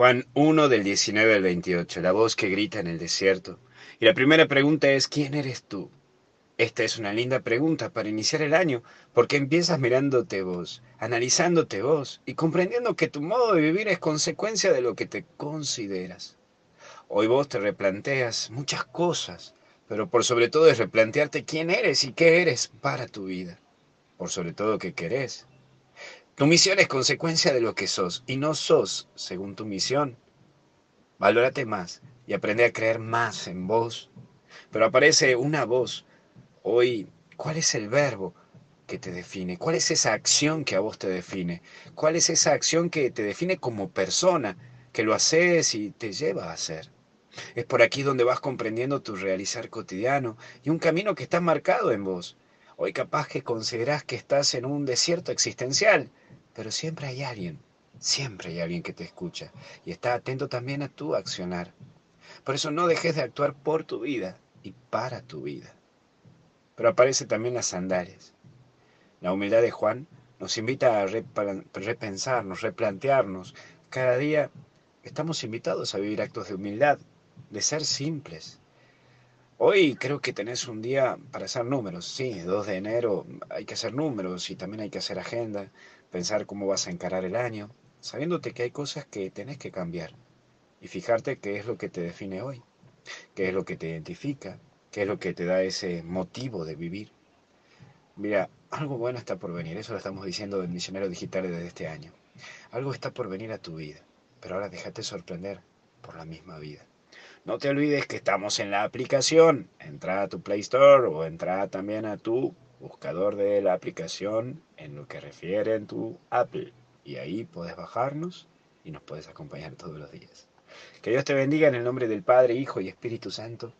Juan 1 del 19 al 28, la voz que grita en el desierto. Y la primera pregunta es, ¿quién eres tú? Esta es una linda pregunta para iniciar el año, porque empiezas mirándote vos, analizándote vos y comprendiendo que tu modo de vivir es consecuencia de lo que te consideras. Hoy vos te replanteas muchas cosas, pero por sobre todo es replantearte quién eres y qué eres para tu vida. Por sobre todo qué querés tu misión es consecuencia de lo que sos y no sos según tu misión. Valórate más y aprende a creer más en vos. Pero aparece una voz. Hoy, ¿cuál es el verbo que te define? ¿Cuál es esa acción que a vos te define? ¿Cuál es esa acción que te define como persona, que lo haces y te lleva a hacer? Es por aquí donde vas comprendiendo tu realizar cotidiano y un camino que está marcado en vos. Hoy capaz que considerás que estás en un desierto existencial pero siempre hay alguien, siempre hay alguien que te escucha y está atento también a tu accionar. Por eso no dejes de actuar por tu vida y para tu vida. Pero aparece también las sandalias. La humildad de Juan nos invita a repensarnos, replantearnos. Cada día estamos invitados a vivir actos de humildad, de ser simples. Hoy creo que tenés un día para hacer números. Sí, 2 de enero hay que hacer números y también hay que hacer agenda pensar cómo vas a encarar el año, sabiéndote que hay cosas que tenés que cambiar y fijarte qué es lo que te define hoy, qué es lo que te identifica, qué es lo que te da ese motivo de vivir. Mira, algo bueno está por venir, eso lo estamos diciendo en Misionero Digital desde este año. Algo está por venir a tu vida, pero ahora déjate sorprender por la misma vida. No te olvides que estamos en la aplicación. Entra a tu Play Store o entra también a tu buscador de la aplicación en lo que refiere en tu Apple. Y ahí puedes bajarnos y nos puedes acompañar todos los días. Que Dios te bendiga en el nombre del Padre, Hijo y Espíritu Santo.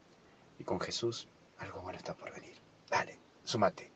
Y con Jesús algo bueno está por venir. Dale, sumate.